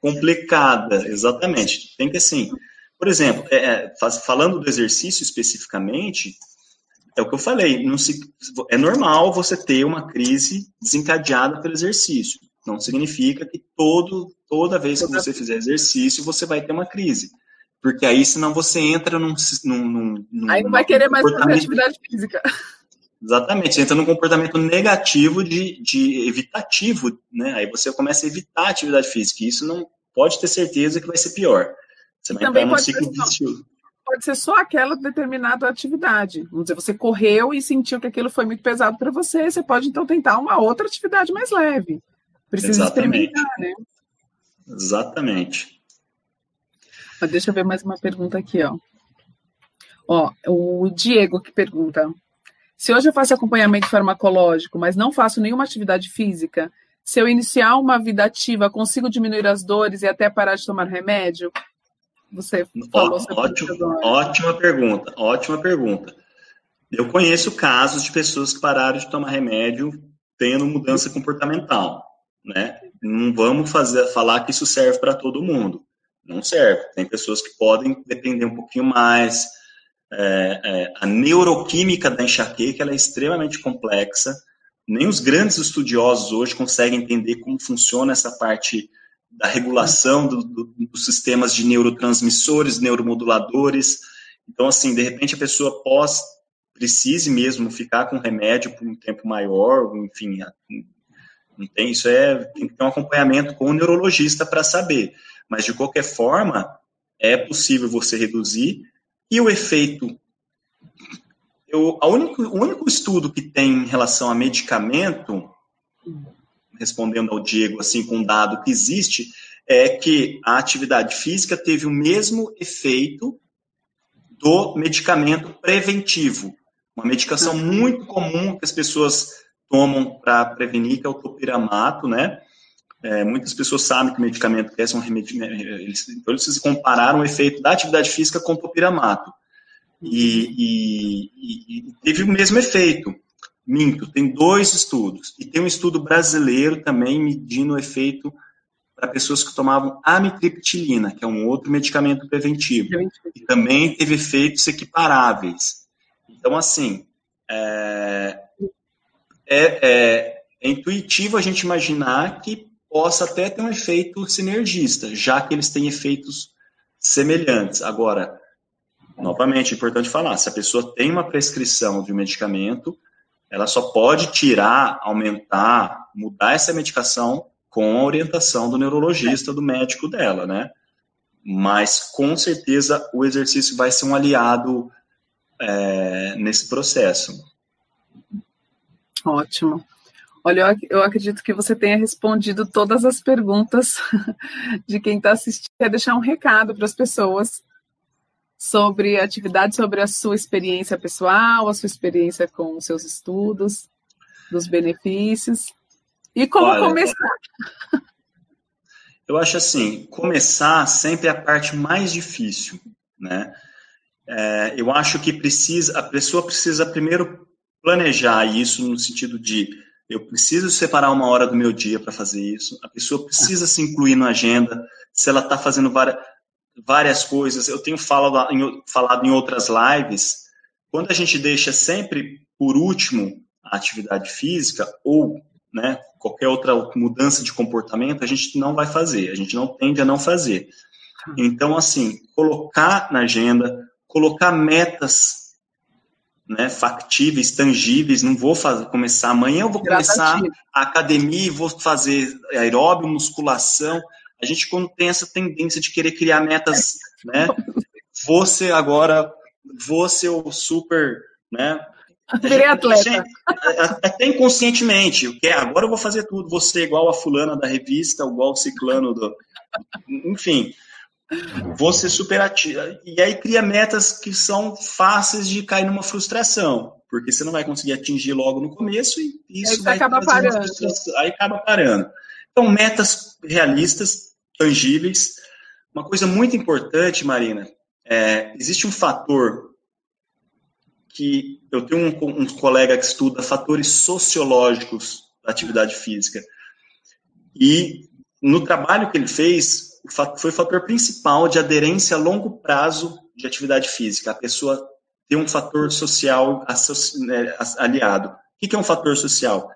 complicada, exatamente. Tem que assim, por exemplo, é, é falando do exercício especificamente, é o que eu falei, se, é normal você ter uma crise desencadeada pelo exercício. Não significa que todo, toda vez que você fizer exercício, você vai ter uma crise. Porque aí, senão, você entra num. num, num aí não vai querer mais fazer atividade física. Exatamente, você entra num comportamento negativo de, de evitativo, né? Aí você começa a evitar a atividade física. E isso não pode ter certeza que vai ser pior. Você vai Também entrar num ciclo vicioso. Pode ser só aquela determinada atividade. Vamos dizer, você correu e sentiu que aquilo foi muito pesado para você, você pode então tentar uma outra atividade mais leve. Precisa Exatamente. experimentar, né? Exatamente. Mas deixa eu ver mais uma pergunta aqui, ó. Ó, o Diego que pergunta: se hoje eu faço acompanhamento farmacológico, mas não faço nenhuma atividade física, se eu iniciar uma vida ativa, consigo diminuir as dores e até parar de tomar remédio? Você falou Ó, ótimo, Ótima pergunta, ótima pergunta. Eu conheço casos de pessoas que pararam de tomar remédio tendo mudança comportamental né? Não vamos fazer, falar que isso serve para todo mundo. Não serve. Tem pessoas que podem depender um pouquinho mais. É, é, a neuroquímica da enxaqueca é extremamente complexa. Nem os grandes estudiosos hoje conseguem entender como funciona essa parte da regulação do, do, dos sistemas de neurotransmissores, neuromoduladores. Então, assim, de repente a pessoa pós precise mesmo ficar com remédio por um tempo maior, enfim, não tem, isso é, tem que ter um acompanhamento com o neurologista para saber. Mas, de qualquer forma, é possível você reduzir. E o efeito. Eu, a único, o único estudo que tem em relação a medicamento, respondendo ao Diego, assim, com um dado que existe, é que a atividade física teve o mesmo efeito do medicamento preventivo. Uma medicação muito comum que as pessoas tomam para prevenir, que é o topiramato, né? É, muitas pessoas sabem que o medicamento é um remédio, né, eles, então eles compararam o efeito da atividade física com o topiramato. E, e, e, teve o mesmo efeito. Minto, tem dois estudos. E tem um estudo brasileiro também medindo o efeito para pessoas que tomavam amitriptilina, que é um outro medicamento preventivo. E também teve efeitos equiparáveis. Então, assim, é, é, é intuitivo a gente imaginar que possa até ter um efeito sinergista, já que eles têm efeitos semelhantes. Agora, novamente, é importante falar, se a pessoa tem uma prescrição de um medicamento, ela só pode tirar, aumentar, mudar essa medicação com a orientação do neurologista, do médico dela, né? Mas, com certeza, o exercício vai ser um aliado é, nesse processo. Ótimo. Olha, eu acredito que você tenha respondido todas as perguntas de quem está assistindo. Quer deixar um recado para as pessoas sobre a atividade, sobre a sua experiência pessoal, a sua experiência com os seus estudos, dos benefícios e como Olha, começar. Eu acho assim, começar sempre é a parte mais difícil, né? É, eu acho que precisa, a pessoa precisa primeiro planejar isso no sentido de eu preciso separar uma hora do meu dia para fazer isso, a pessoa precisa se incluir na agenda, se ela está fazendo várias, várias coisas, eu tenho falado em, falado em outras lives, quando a gente deixa sempre por último a atividade física ou né, qualquer outra mudança de comportamento, a gente não vai fazer, a gente não tende a não fazer. Então, assim, colocar na agenda, colocar metas né, factíveis, tangíveis, não vou fazer, começar amanhã, eu vou começar a academia, vou fazer aeróbio, musculação. A gente, quando tem essa tendência de querer criar metas né? Você agora, você o super, né? Virei atleta. Até inconscientemente, o que é, agora eu vou fazer tudo, você igual a fulana da revista, igual o ciclano do... Enfim, você super ativa. E aí cria metas que são fáceis de cair numa frustração, porque você não vai conseguir atingir logo no começo e isso aí vai acaba parando. Aí acaba parando. Então, metas realistas, tangíveis. Uma coisa muito importante, Marina, é, existe um fator que eu tenho um, um colega que estuda fatores sociológicos da atividade física. E no trabalho que ele fez, foi o fator principal de aderência a longo prazo de atividade física. A pessoa ter um fator social né, aliado. O que é um fator social?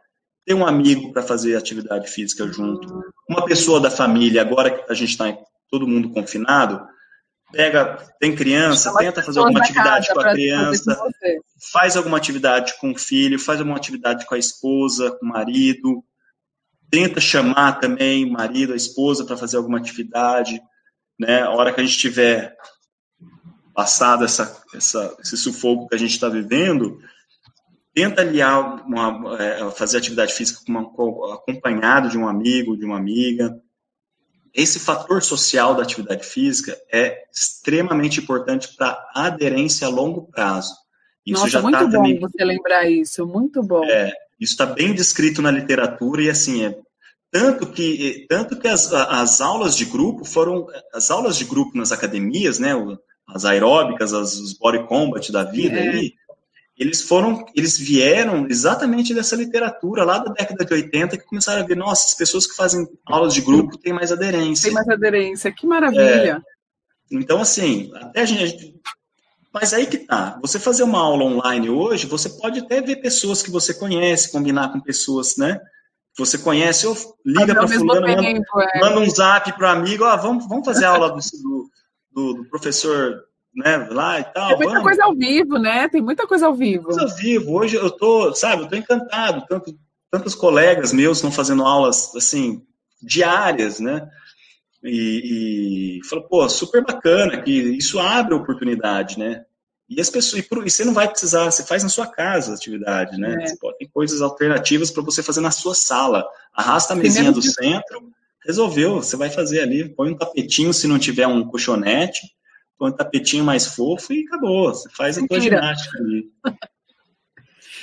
Ter um amigo para fazer atividade física junto. Uma pessoa da família, agora que a gente está todo mundo confinado, pega, tem criança, tenta fazer alguma atividade com a criança, faz alguma atividade com o filho, faz alguma atividade com a esposa, com o marido, tenta chamar também o marido, a esposa para fazer alguma atividade, né? A hora que a gente tiver passado essa, essa, esse sufoco que a gente está vivendo, tenta aliar, uma, é, fazer atividade física com uma, acompanhado de um amigo, de uma amiga. Esse fator social da atividade física é extremamente importante para aderência a longo prazo. Isso Nossa, já muito tá bom também, você lembrar isso, muito bom. É, isso está bem descrito na literatura e assim é tanto que tanto que as, as aulas de grupo foram as aulas de grupo nas academias, né, as aeróbicas, as, os body combat da vida é. aí, eles foram, eles vieram exatamente dessa literatura lá da década de 80 que começaram a ver, nossa, as pessoas que fazem aulas de grupo têm mais aderência. Tem mais aderência, que maravilha. É, então, assim, até a gente, mas aí que tá. Você fazer uma aula online hoje, você pode até ver pessoas que você conhece, combinar com pessoas, né? Que você conhece, ou liga para fulano, tempo, manda, é. manda, um zap para amigo, ó, vamos, vamos fazer a aula do, do, do, professor né, lá e tal. Tem muita vamos. coisa ao vivo, né? Tem muita coisa ao vivo. Coisa ao vivo. Hoje eu tô, sabe, eu tô encantado. Tanto, tantos colegas meus estão fazendo aulas, assim, diárias, né? E, e falou, pô, super bacana, que isso abre oportunidade, né? E as pessoas, e, e, você não vai precisar, você faz na sua casa a atividade, né? É. Pode, tem coisas alternativas para você fazer na sua sala. Arrasta a mesinha do centro, resolveu, você vai fazer ali, põe um tapetinho se não tiver um colchonete, põe um tapetinho mais fofo e acabou. Você faz a tua ginástica ali.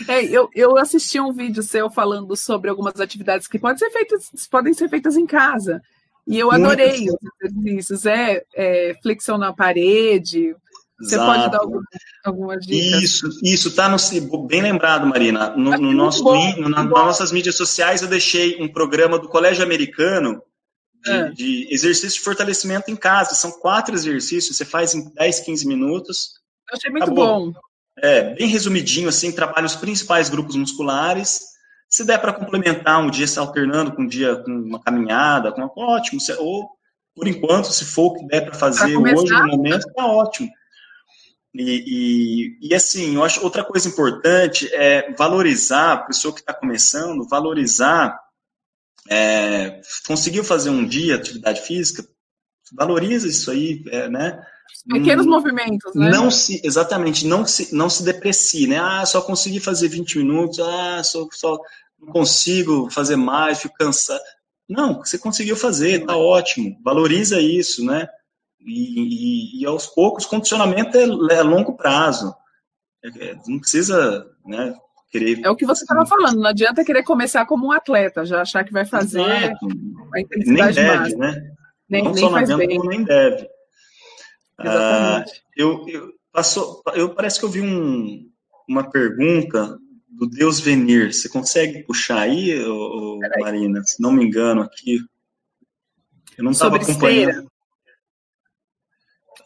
É, eu, eu assisti um vídeo seu falando sobre algumas atividades que podem ser feitas, podem ser feitas em casa. E eu adorei Muito. os exercícios. É, é, flexão na parede. Você Exato. pode dar algumas, algumas dicas? Isso, isso está no bem lembrado, Marina. No, no nosso bom, no, nas nossas mídias sociais eu deixei um programa do Colégio Americano de, é. de, exercício de fortalecimento em casa. São quatro exercícios, você faz em 10, 15 minutos. Eu achei muito acabou. bom. É, bem resumidinho, assim, trabalha os principais grupos musculares se der para complementar um dia se alternando com um dia com uma caminhada, com uma, ótimo. Ou, por enquanto, se for o que der para fazer hoje, no momento, está ótimo. E, e, e, assim, eu acho outra coisa importante é valorizar a pessoa que está começando, valorizar, é, conseguiu fazer um dia atividade física, valoriza isso aí, é, né? Pequenos hum, movimentos, né? Não se, exatamente, não se, não se deprecie, né? Ah, só consegui fazer 20 minutos, ah, só, só não consigo fazer mais, fico cansado. Não, você conseguiu fazer, tá ótimo. Valoriza isso, né? E, e, e aos poucos, condicionamento é, é longo prazo. É, é, não precisa, né? Querer... É o que você estava falando, não adianta querer começar como um atleta, já achar que vai fazer Exato. nem deve, né? Nem, não nem só não adianta, bem. nem deve. Ah, eu, eu, passou, eu parece que eu vi um, uma pergunta do Deus Venir. Você consegue puxar aí, ô, Marina? Se não me engano aqui. Eu não estava acompanhando.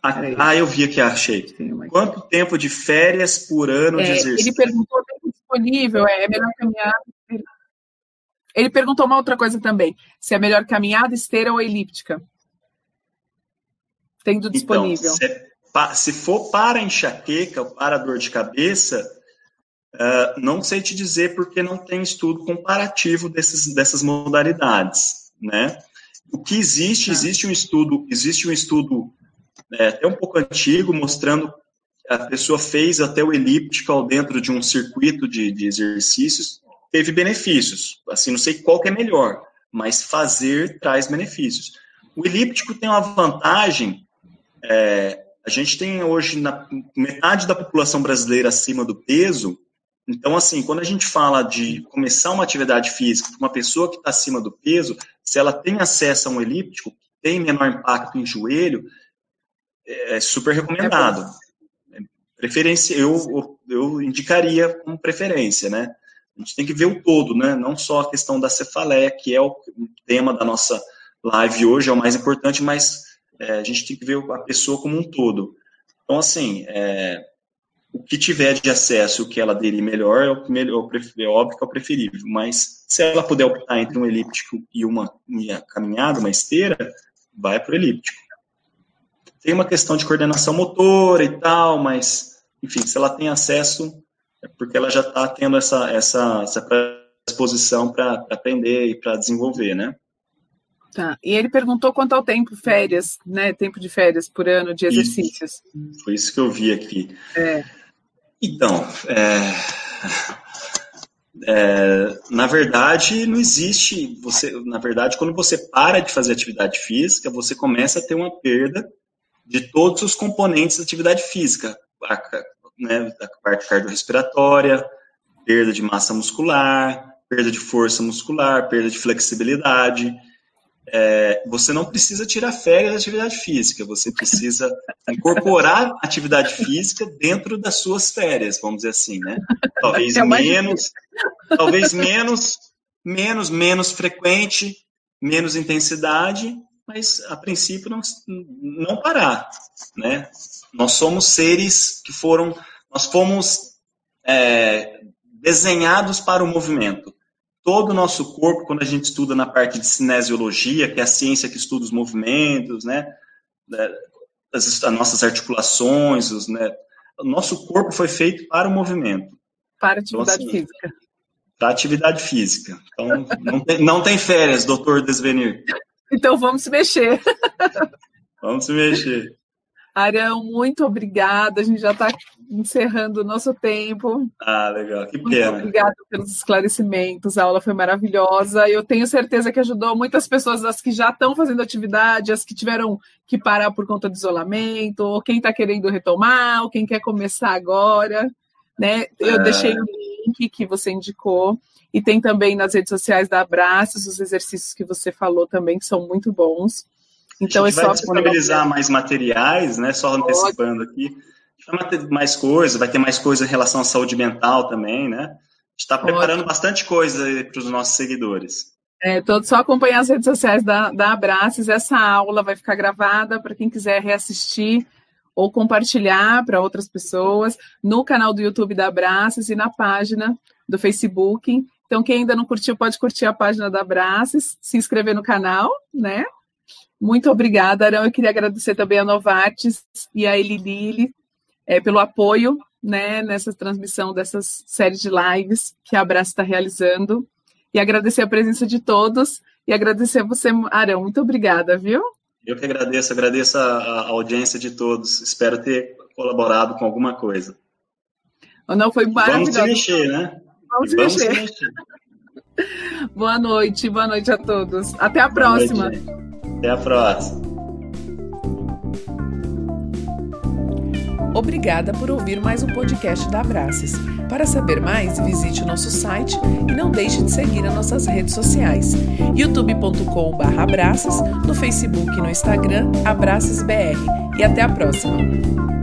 Ah, ah, eu vi aqui, achei. Quanto tempo de férias por ano é, de exercício? Ele perguntou tempo disponível, é, é melhor caminhar. Ele perguntou uma outra coisa também: se é melhor caminhada, esteira ou elíptica? Tendo então, disponível. Então, se, se for para enxaqueca ou para dor de cabeça, Uh, não sei te dizer porque não tem estudo comparativo desses, dessas modalidades, né? O que existe, ah. existe um estudo, existe um estudo é, até um pouco antigo, mostrando que a pessoa fez até o elíptico dentro de um circuito de, de exercícios, teve benefícios. Assim, não sei qual que é melhor, mas fazer traz benefícios. O elíptico tem uma vantagem, é, a gente tem hoje na, metade da população brasileira acima do peso, então, assim, quando a gente fala de começar uma atividade física para uma pessoa que está acima do peso, se ela tem acesso a um elíptico, tem menor impacto em joelho, é super recomendado. Preferência, eu, eu indicaria como preferência, né? A gente tem que ver o todo, né? Não só a questão da cefaleia, que é o tema da nossa live hoje, é o mais importante, mas é, a gente tem que ver a pessoa como um todo. Então, assim, é, o que tiver de acesso, o que ela aderir melhor, é, o melhor, é óbvio que é o preferível, mas se ela puder optar entre um elíptico e uma, uma caminhada, uma esteira, vai para o elíptico. Tem uma questão de coordenação motora e tal, mas, enfim, se ela tem acesso, é porque ela já está tendo essa, essa, essa predisposição para aprender e para desenvolver, né? Tá. E ele perguntou quanto ao tempo, férias, né? Tempo de férias por ano de exercícios. Isso. Foi isso que eu vi aqui. É. Então, é, é, na verdade, não existe. Você, na verdade, quando você para de fazer atividade física, você começa a ter uma perda de todos os componentes da atividade física, a, né, da parte cardiorrespiratória, perda de massa muscular, perda de força muscular, perda de flexibilidade é, você não precisa tirar férias da atividade física, você precisa incorporar atividade física dentro das suas férias, vamos dizer assim, né? Talvez é menos, talvez menos, menos, menos frequente, menos intensidade, mas a princípio não, não parar, né? Nós somos seres que foram, nós fomos é, desenhados para o movimento todo o nosso corpo, quando a gente estuda na parte de cinesiologia, que é a ciência que estuda os movimentos, né, as, as nossas articulações, os, né, o nosso corpo foi feito para o movimento. Para atividade então, assim, física. Para atividade física. Então, não tem, não tem férias, doutor Desvenir. Então, vamos se mexer. Vamos se mexer. Arão, muito obrigada. A gente já está encerrando o nosso tempo. Ah, legal. Que pena. Muito obrigada pelos esclarecimentos. A aula foi maravilhosa. Eu tenho certeza que ajudou muitas pessoas, as que já estão fazendo atividade, as que tiveram que parar por conta do isolamento, ou quem está querendo retomar, ou quem quer começar agora. Né? Eu é... deixei o link que você indicou. E tem também nas redes sociais da Abraços os exercícios que você falou também, que são muito bons. Então a gente é vai disponibilizar mais materiais, né? Só antecipando aqui. Vai ter mais coisa, vai ter mais coisa em relação à saúde mental também, né? A gente está preparando bastante coisa para os nossos seguidores. É, todos só acompanhar as redes sociais da, da Abraços. Essa aula vai ficar gravada para quem quiser reassistir ou compartilhar para outras pessoas no canal do YouTube da Abraços e na página do Facebook. Então, quem ainda não curtiu, pode curtir a página da Abraços, se inscrever no canal, né? Muito obrigada, Arão. Eu queria agradecer também a Novartis e a Elilili é, pelo apoio né, nessa transmissão dessas séries de lives que a Abraço está realizando. E agradecer a presença de todos e agradecer a você, Arão. Muito obrigada, viu? Eu que agradeço, agradeço a, a audiência de todos. Espero ter colaborado com alguma coisa. Não, foi maravilhoso. Vamos se mexer, né? Vamos, Vamos se mexer. mexer. boa noite, boa noite a todos. Até a boa próxima. Noite. Até a próxima. Obrigada por ouvir mais um podcast da Abraças. Para saber mais, visite o nosso site e não deixe de seguir as nossas redes sociais: youtube.com/abraças, no Facebook e no Instagram abraçasbr. E até a próxima.